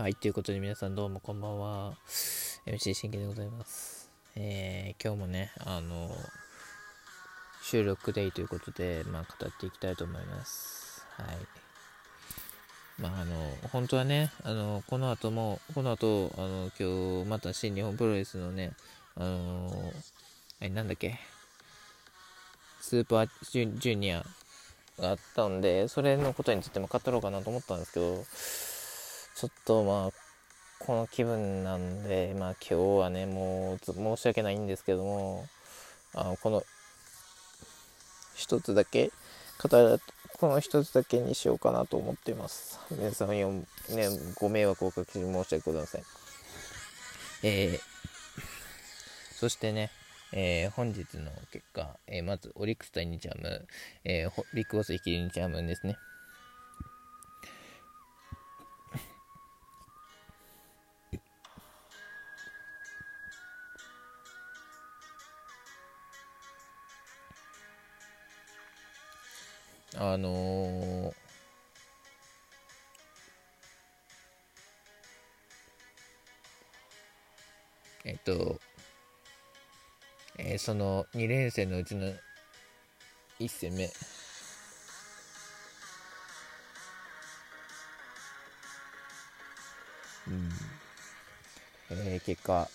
はい、ということで皆さんどうもこんばんは。MC 新規でございます。えー、今日もね、あの、収録デイということで、まあ、語っていきたいと思います。はい。まあ、あの、本当はね、あの、この後も、この後、あの、今日、また新日本プロレスのね、あの、え、なんだっけ、スーパージュジュニアがあったんで、それのことについても語ろうかなと思ったんですけど、ちょっとまあ、この気分なんで、まあ今日はね、もう申し訳ないんですけども、あのこの一つだけ、この一つだけにしようかなと思っています。皆さんよ、ね、ご迷惑をおかけし申し訳ございません。えー、そしてね、えー、本日の結果、えー、まずオリックス対日ハム、えー、ビッグボス率いる日ハムですね。あのー、えっと、えー、その2連戦のうちの1戦目。うん、えー、結果。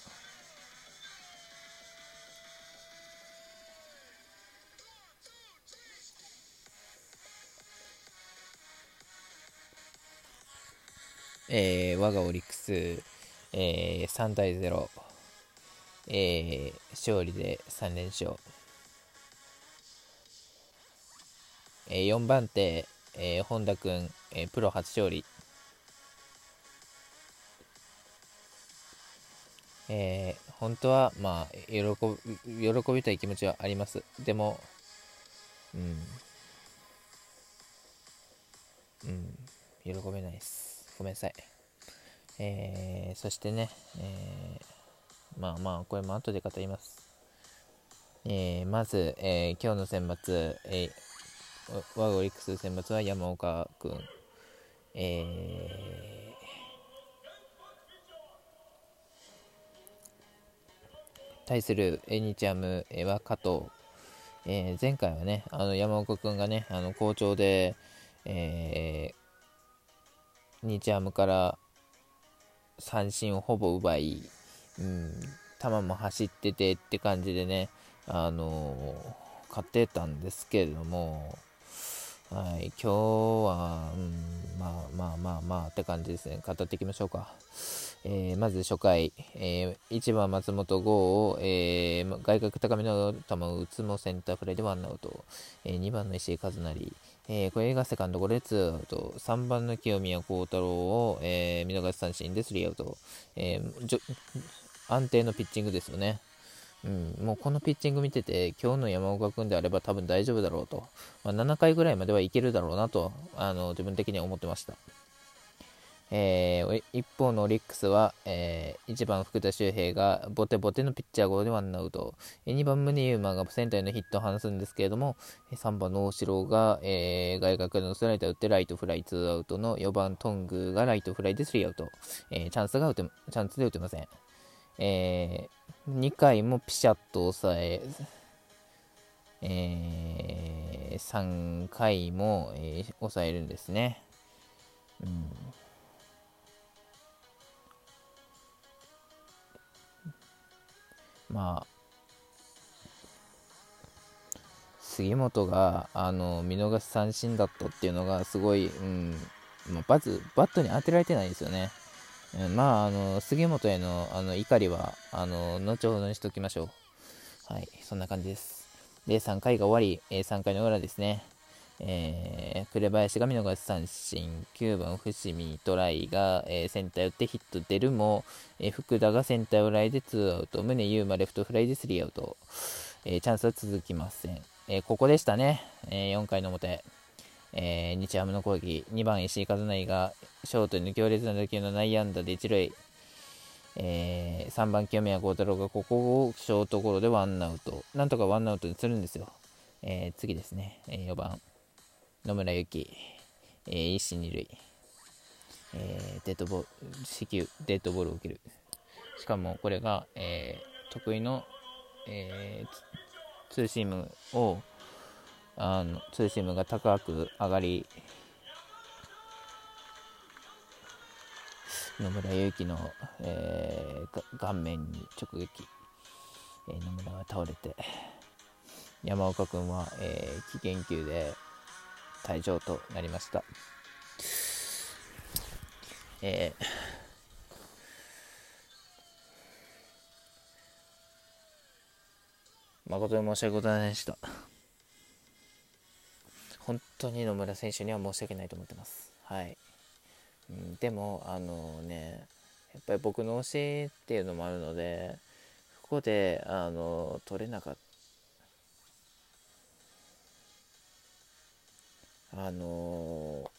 えー、我がオリックス、えー、3対0、えー、勝利で3連勝。えー、4番手、えー、本田君、えー、プロ初勝利。えー、本当は、まあ、喜び、喜びたい気持ちはあります。でも、うん、うん、喜べないです。ごめんなさい。えー、そしてね、えーまあまあ、これも後で語ります。えー、まず、えー、今日の選抜、えー、我がオリックス選抜は山岡君、えー、対する日ハムは加藤、えー、前回はね、あの山岡君がね、あの好調で、えー、日ハムから三振をほぼ奪い、うん、球も走っててって感じでね、あのー、勝ってたんですけれども、はい、今日は、うん、まあまあまあまあって感じですね。語っていきましょうか。えー、まず初回、えー、1番松本剛を、えー、外角高めの球を打つもセンターフライでワンアウト、えー、2番の石井和成、えー、これがセカンドゴレツーアウト、3番の清宮幸太郎を、えー、見逃し三振でスリーアウト、えー、安定のピッチングですよね。うん、もうこのピッチング見てて、今日の山岡君であれば多分大丈夫だろうと、まあ、7回ぐらいまではいけるだろうなと、あの自分的には思ってました。えー、一方のオリックスは、えー、1番福田周平がボテボテのピッチャーゴロでワンアウト、2番宗優馬がセンターへのヒットを放つんですけれども、3番の大城が、えー、外角のスライダー打ってライトフライ2アウトの4番トングがライトフライで3アウト、えー、チャンスが打てチャンスで打てません。えー、2回もピシャッと抑え、えー、3回も、えー、抑えるんですね。うん、まあ、杉本があの見逃し三振だったっていうのがすごい、うんまあ、バズバットに当てられてないですよね。まあ、あの、杉本へのあの怒りは、あの、後ほどにしておきましょう。はい、そんな感じです。で、3回が終わり、えー、3回の裏ですね。えー、紅林が見逃し三振、9番伏見トライが、えー、センター打ってヒット出るも、えー、福田がセンターフライで2アウト、宗優馬レフトフライで3アウト、えチャンスは続きません。えここでしたね、え4回の表。えー、日ハムの攻撃、2番石井和成がショートに強烈な打球の内野安打で一塁、えー、3番清宮幸太郎がここをショートゴロでワンアウト、なんとかワンアウトにするんですよ。えー、次ですね、え4番野村ゆき、え、一二塁、えー、デッドボール、死球、デッドボールを受ける。しかもこれが、え、得意の、え、ツーシームを、あのツーシームが高く上がり、野村祐希の、えー、顔面に直撃、えー、野村は倒れて、山岡君は、えー、危険球で退場となりました。えー、誠に申し訳ございませんでした。本当に野村選手には申し訳ないと思ってます。はい。うん、でも、あのね、やっぱり僕の教えっていうのもあるので、ここで、あの、取れなかった。あの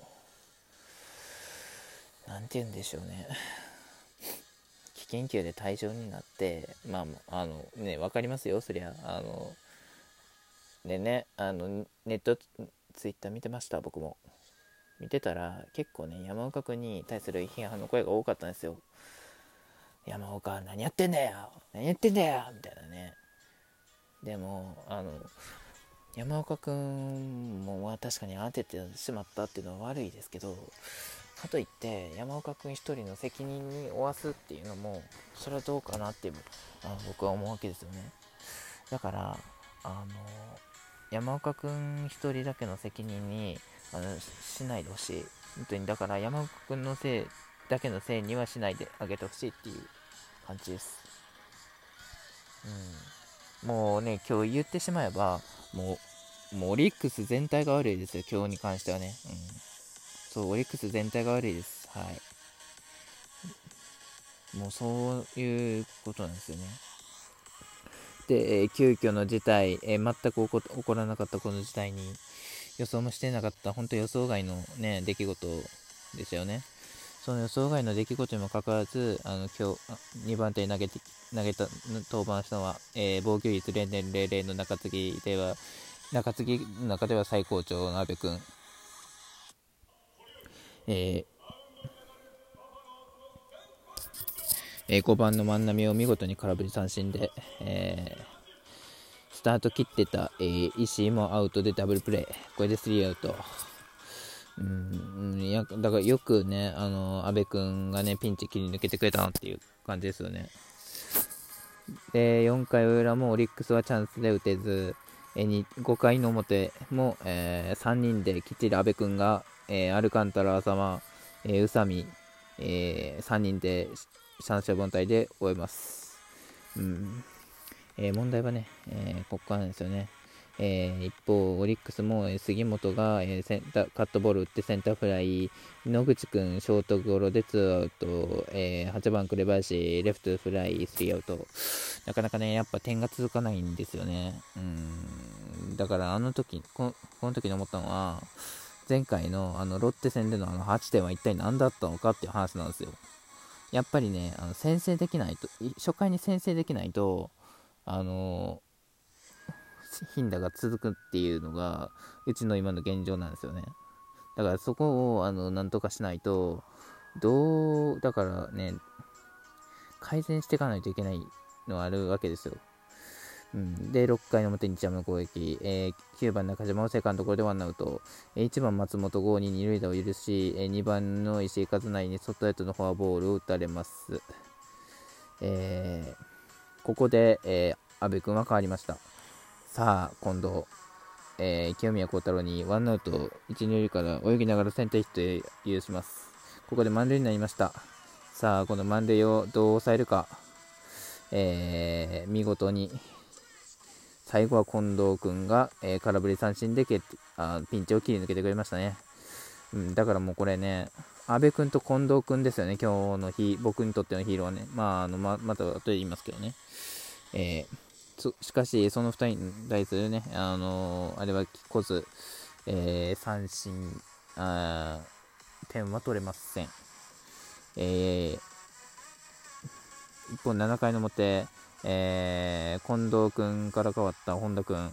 何て言うんでしょうね危険球で退場になってまああのね分かりますよそりゃあのでねあのネットツイッター見てました僕も。見てたら結構ね山岡君に対する批判の声が多かったんですよ。山岡何やってんだよ何やってんだよみたいなね。でもあの山岡君も確かに当ててしまったっていうのは悪いですけどかといって山岡君一人の責任に負わすっていうのもそれはどうかなってあ僕は思うわけですよね。だからあの山岡君一人だけの責任にあのしないでほしい本当にだから山岡君のせいだけのせいにはしないであげてほしいっていう感じですうんもうね今日言ってしまえばもうもうオリックス全体が悪いですよ今日に関してはねうんそう、オリックス全体が悪いです。はい。もうそういうことなんですよね。で、えー、急遽の事態、えー、全く起こ起こらなかったこの事態に予想もしてなかった、本当予想外のね、出来事ですよね。その予想外の出来事にもかかわらず、あの今日2番手に投げて投げた登板したのは、えー、防御率0.00の中継ぎでは、中継ぎの中では最高潮の阿部君、えー、5番の万波を見事に空振り三振で、えー、スタート切ってた、えー、石井もアウトでダブルプレー、これでスリーアウト。うんいやだからよくね、あの阿部君がね、ピンチ切り抜けてくれたなっていう感じですよね。で、4回裏もオリックスはチャンスで打てず、え5回の表も、えー、3人できっちり阿部君がえー、アルカンタラ、浅間、えー、宇佐美、えー、3人で三者凡退で終えます。うんえー、問題はね、えー、ここからなんですよね。えー、一方、オリックスも、杉本が、えー、センタカットボール打ってセンターフライ、野口君、ショートゴロでツーアウト、えー、8番紅林、レフトフライ、スリーアウト。なかなかね、やっぱ点が続かないんですよね。うんだからあの時こ、この時に思ったのは、前回のあのロッテ戦でのあの8点は一体何だったのかっていう話なんですよ。やっぱりね、あの先制できないと、初回に先制できないと、あの頻打が続くっていうのが、うちの今の現状なんですよね。だからそこを、あの、なんとかしないと、どう、だからね、改善していかないといけないのはあるわけですよ。うん、で、6回の表、日山の攻撃、えー、9番中島をセカンドゴロでワンアウト、えー、1番松本剛に二塁打を許し、えー、2番の石井和内に外へとのフォアボールを打たれます。えー、ここで、えー、阿部君は変わりました。さあ、今度、えー、清宮幸太郎にワンアウト1、2塁から泳ぎながらセンターヒットへ許します。ここで満塁になりました。さあ、この満塁をどう抑えるか、えー、見事に最後は近藤君が、えー、空振り三振でけあピンチを切り抜けてくれましたね。うん、だからもうこれね、阿部君と近藤君ですよね、今日の日、僕にとってのヒーローはね。まあ、あのままた後で言いますけどね。えー、しかし、その2人に対するね、あのー、あれはこず、えー、三振あ、点は取れません。えー、一方、7回の表、えー、近藤君から変わった本田君、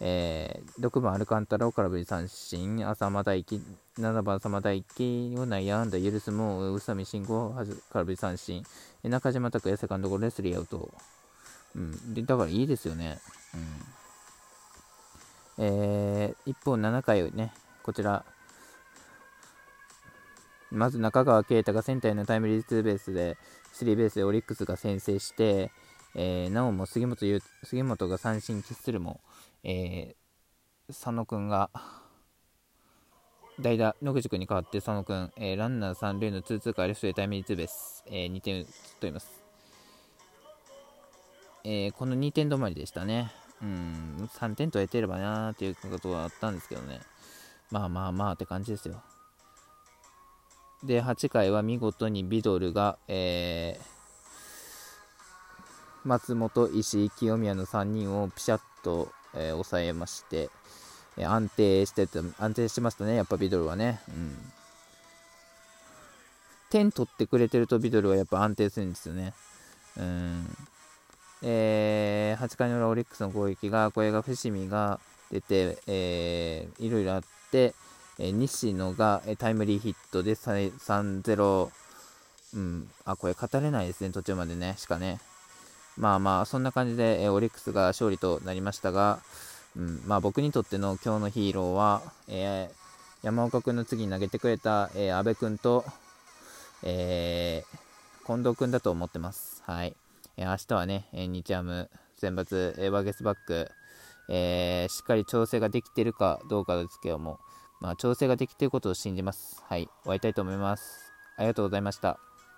えー、6番アルカンタラを空振り三振、浅間大輝、7番浅間大輝を内野安打許すも、宇佐美慎吾を空振り三振、中島拓也セカンドゴロでスリーアウト。うん、でだからいいですよね。うん。えー、一方、7回ね、こちら、まず中川圭太がセンターへのタイムリーツーベースで、スリーベースでオリックスが先制して、えー、なおも杉本ゆ杉本が三振喫するも、えー、佐野君が代打野口君に代わって佐野君、えー、ランナー3塁のツーツーからレフトでタイムリーツーベース、えー、2点取ります、えー、この2点止まりでしたね。うん3点取れてればなーっていうことはあったんですけどね。まあまあまあって感じですよ。で、8回は見事にビドルが、えー、松本、石井、清宮の3人をピシャッと、えー、抑えまして、えー、安定してて、安定してましたね、やっぱビドルはね。うん。点取ってくれてるとビドルはやっぱ安定するんですよね。うん。えー、8回の裏オリックスの攻撃が、これが伏見が出て、えー、いろいろあって、え西野がえタイムリーヒットで3-0、うん、あ、これ語れないですね、途中までね、しかね。まあまあ、そんな感じで、えオリックスが勝利となりましたが、うん、まあ僕にとっての今日のヒーローは、えー、山岡君の次に投げてくれた、えー、阿部君と、えー、近藤君だと思ってます。はい。えー、明日はね、え日ハム選抜、えー、バゲスバック、えしっかり調整ができてるかどうかですけども、まあ、調整ができていることを信じます。はい。終わりたいと思います。ありがとうございました。